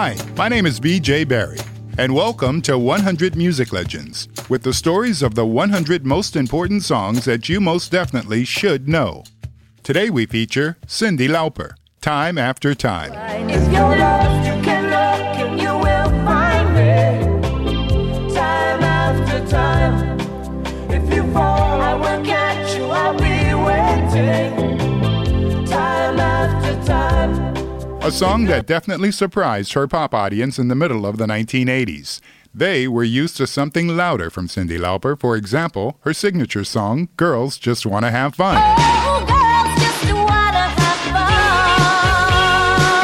Hi, my name is BJ Barry, and welcome to 100 Music Legends, with the stories of the 100 most important songs that you most definitely should know. Today we feature Cyndi Lauper, Time After Time. A song that definitely surprised her pop audience in the middle of the 1980s. They were used to something louder from Cyndi Lauper. For example, her signature song, Girls Just Wanna Have Fun. Oh, wanna have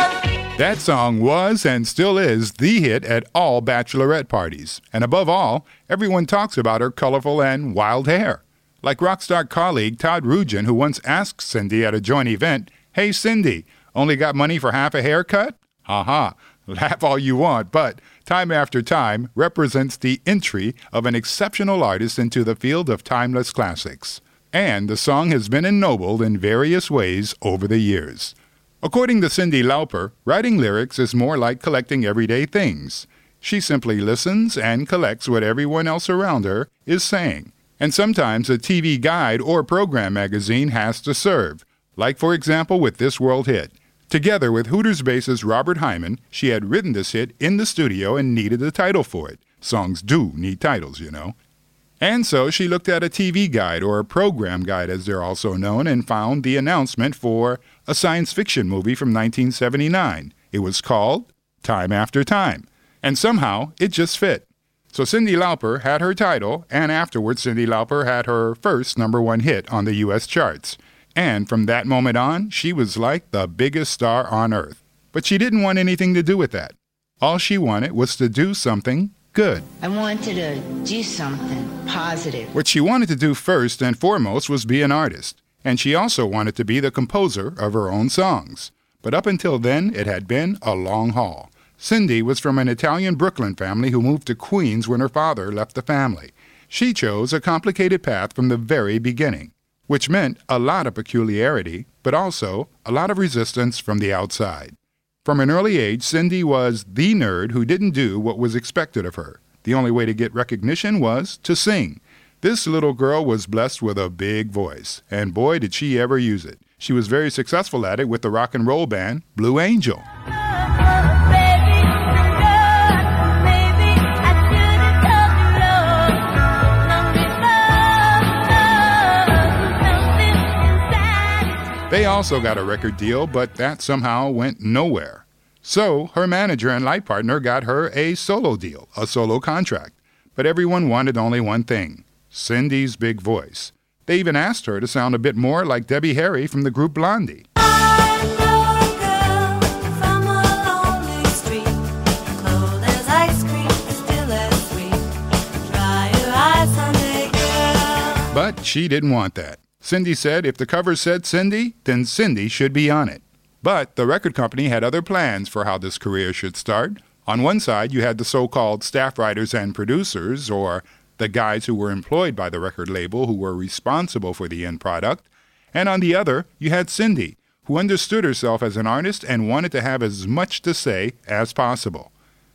fun. That song was and still is the hit at all bachelorette parties. And above all, everyone talks about her colorful and wild hair. Like rock star colleague Todd Rundgren, who once asked Cyndi at a joint event, Hey Cyndi, only got money for half a haircut? Ha ha. Laugh all you want, but Time After Time represents the entry of an exceptional artist into the field of timeless classics. And the song has been ennobled in various ways over the years. According to Cyndi Lauper, writing lyrics is more like collecting everyday things. She simply listens and collects what everyone else around her is saying. And sometimes a TV guide or program magazine has to serve, like for example with this world hit. Together with Hooters bassist Robert Hyman, she had written this hit in the studio and needed a title for it. Songs do need titles, you know. And so she looked at a TV guide, or a program guide as they're also known, and found the announcement for a science fiction movie from 1979. It was called Time After Time. And somehow it just fit. So Cyndi Lauper had her title, and afterwards Cyndi Lauper had her first number one hit on the US charts. And from that moment on, she was like the biggest star on earth. But she didn't want anything to do with that. All she wanted was to do something good. I wanted to do something positive. What she wanted to do first and foremost was be an artist, and she also wanted to be the composer of her own songs. But up until then, it had been a long haul. Cyndi was from an Italian Brooklyn family who moved to Queens when her father left the family. She chose a complicated path from the very beginning, which meant a lot of peculiarity, but also a lot of resistance from the outside. From an early age, Cyndi was the nerd who didn't do what was expected of her. The only way to get recognition was to sing. This little girl was blessed with a big voice, and boy did she ever use it. She was very successful at it with the rock and roll band Blue Angel. They also got a record deal, but that somehow went nowhere. So her manager and life partner got her a solo deal, a solo contract. But everyone wanted only one thing Cyndi's big voice. They even asked her to sound a bit more like Debbie Harry from the group Blondie. But she didn't want that. Cyndi said if the cover said Cyndi, then Cyndi should be on it. But the record company had other plans for how this career should start. On one side, you had the so called staff writers and producers, or the guys who were employed by the record label who were responsible for the end product. And on the other, you had Cyndi, who understood herself as an artist and wanted to have as much to say as possible.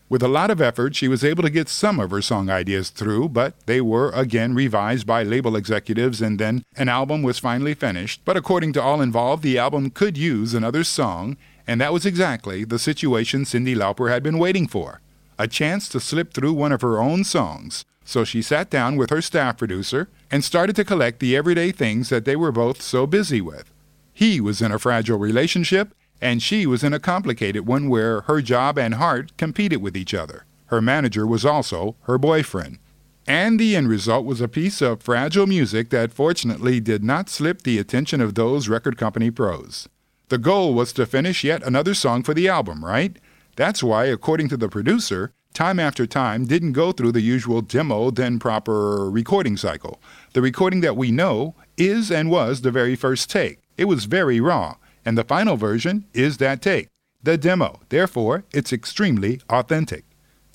With a lot of effort, she was able to get some of her song ideas through, but they were again revised by label executives, and then an album was finally finished. But according to all involved, the album could use another song, and that was exactly the situation Cyndi Lauper had been waiting for a chance to slip through one of her own songs. So she sat down with her staff producer and started to collect the everyday things that they were both so busy with. He was in a fragile relationship, and she was in a complicated one where her job and heart competed with each other. Her manager was also her boyfriend. And the end result was a piece of fragile music that fortunately did not slip the attention of those record company pros. The goal was to finish yet another song for the album, right? That's why, according to the producer, Time After Time didn't go through the usual demo, then proper recording cycle. The recording that we know is and was the very first take. It was very raw, and the final version is that take, the demo. Therefore, it's extremely authentic.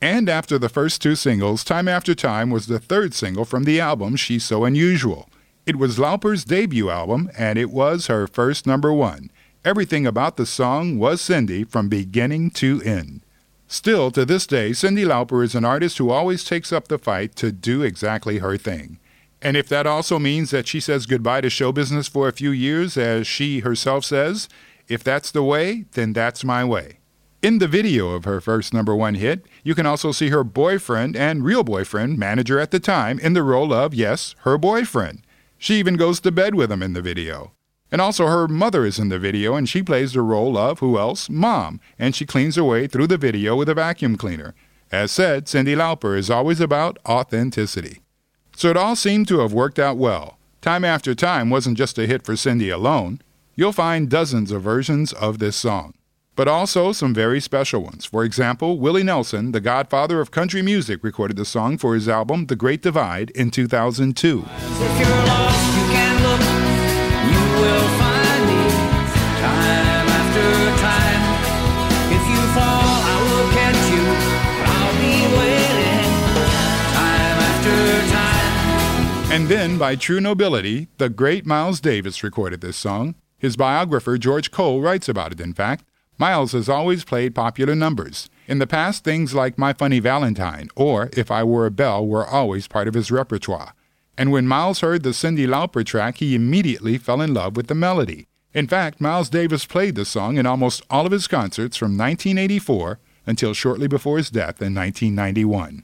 And after the first two singles, Time After Time was the third single from the album She's So Unusual. It was Lauper's debut album, and it was her first number one. Everything about the song was Cyndi from beginning to end. Still, to this day, Cyndi Lauper is an artist who always takes up the fight to do exactly her thing. And if that also means that she says goodbye to show business for a few years, as she herself says, if that's the way, then that's my way. In the video of her first number one hit, you can also see her boyfriend and real boyfriend, manager at the time, in the role of, yes, her boyfriend. She even goes to bed with him in the video. And also, her mother is in the video, and she plays the role of, who else? Mom, and she cleans her way through the video with a vacuum cleaner. As said, Cyndi Lauper is always about authenticity. So it all seemed to have worked out well. Time After Time wasn't just a hit for Cyndi alone. You'll find dozens of versions of this song, but also some very special ones. For example, Willie Nelson, the godfather of country music, recorded the song for his album The Great Divide in 2002. And then, by true nobility, the great Miles Davis recorded this song. His biographer, George Cole, writes about it, in fact. Miles has always played popular numbers. In the past, things like My Funny Valentine or If I Were a Bell were always part of his repertoire. And when Miles heard the Cyndi Lauper track, he immediately fell in love with the melody. In fact, Miles Davis played the song in almost all of his concerts from 1984 until shortly before his death in 1991.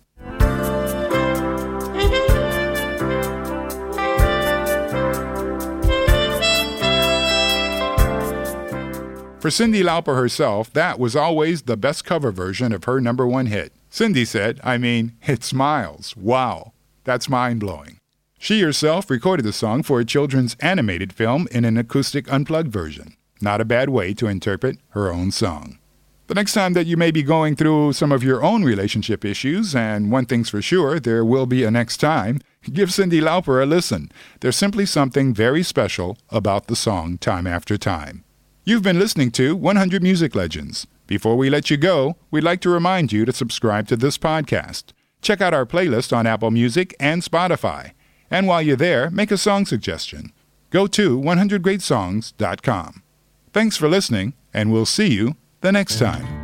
For Cyndi Lauper herself, that was always the best cover version of her number one hit. Cyndi said, I mean, it's Miles. Wow. That's mind blowing. She herself recorded the song for a children's animated film in an acoustic unplugged version. Not a bad way to interpret her own song. The next time that you may be going through some of your own relationship issues, and one thing's for sure, there will be a next time, give Cyndi Lauper a listen. There's simply something very special about the song Time After Time. You've been listening to 100 Music Legends. Before we let you go, we'd like to remind you to subscribe to this podcast. Check out our playlist on Apple Music and Spotify. And while you're there, make a song suggestion. Go to 100greatsongs.com. Thanks for listening, and we'll see you the next time.